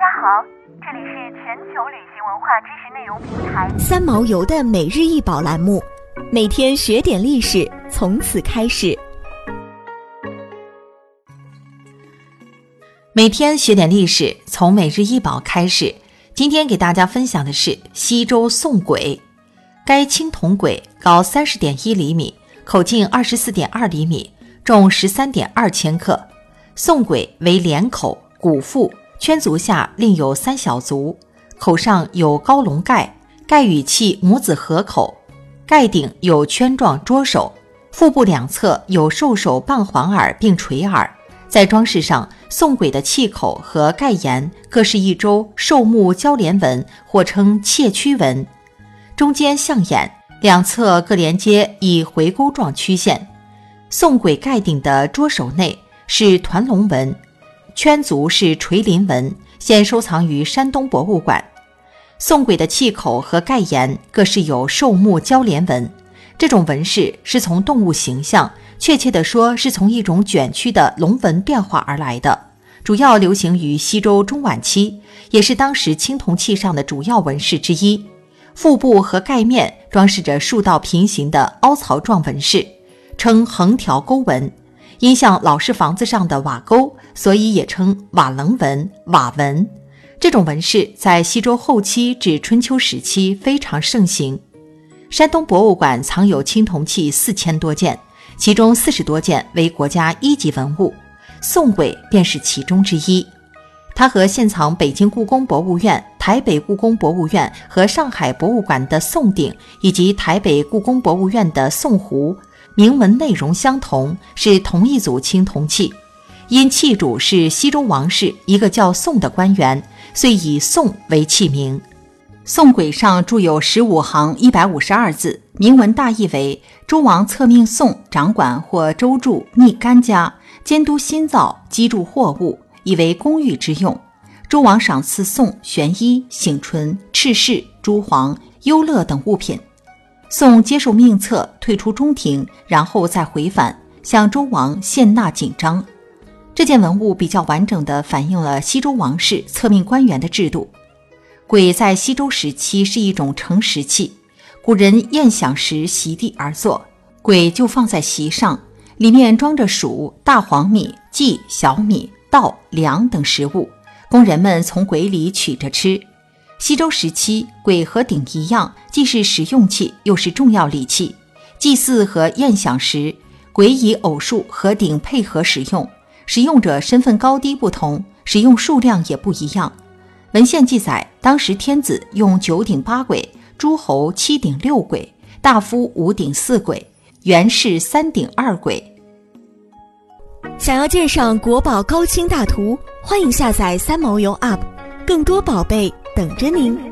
大家好，这里是全球旅行文化知识内容平台三毛游的每日一宝栏目，每天学点历史，从此开始。每天学点历史，从每日一宝开始。今天给大家分享的是西周宋簋。该青铜簋高三十点一厘米，口径二十四点二厘米，重十三点二千克。宋簋为连口，鼓腹。圈足下另有三小足，口上有高龙盖，盖与器母子合口，盖顶有圈状捉手，腹部两侧有兽首半环耳并垂耳。在装饰上，宋簋的器口和盖沿各是一周兽目交连纹，或称切曲纹，中间象眼，两侧各连接以回钩状曲线。宋簋盖顶的捉手内是团龙纹。圈足是垂鳞纹，现收藏于山东博物馆。宋簋的器口和盖沿各是有兽目交连纹，这种纹饰是从动物形象，确切地说是从一种卷曲的龙纹变化而来的，主要流行于西周中晚期，也是当时青铜器上的主要纹饰之一。腹部和盖面装饰着数道平行的凹槽状纹饰，称横条钩纹。因像老式房子上的瓦沟，所以也称瓦楞纹、瓦纹。这种纹饰在西周后期至春秋时期非常盛行。山东博物馆藏有青铜器四千多件，其中四十多件为国家一级文物，宋簋便是其中之一。它和现藏北京故宫博物院、台北故宫博物院和上海博物馆的宋鼎，以及台北故宫博物院的宋壶。铭文内容相同，是同一组青铜器。因器主是西周王室一个叫宋的官员，遂以宋为器名。宋簋上铸有十五行一百五十二字，铭文大意为：周王册命宋掌管或周助逆干家，监督新造积铸货物，以为公寓之用。周王赏赐宋玄衣、醒唇、赤饰、朱黄、优乐等物品。宋接受命册，退出中庭，然后再回返，向周王献纳锦章。这件文物比较完整地反映了西周王室册命官员的制度。簋在西周时期是一种盛食器，古人宴享时席地而坐，簋就放在席上，里面装着黍、大黄米、稷、小米、稻、粮等食物，供人们从簋里取着吃。西周时期，簋和鼎一样，既是食用器，又是重要礼器。祭祀和宴享时，簋以偶数和鼎配合使用，使用者身份高低不同，使用数量也不一样。文献记载，当时天子用九鼎八簋，诸侯七鼎六簋，大夫五鼎四簋，元氏三鼎二簋。想要鉴赏国宝高清大图，欢迎下载三毛游 App，更多宝贝。等着您。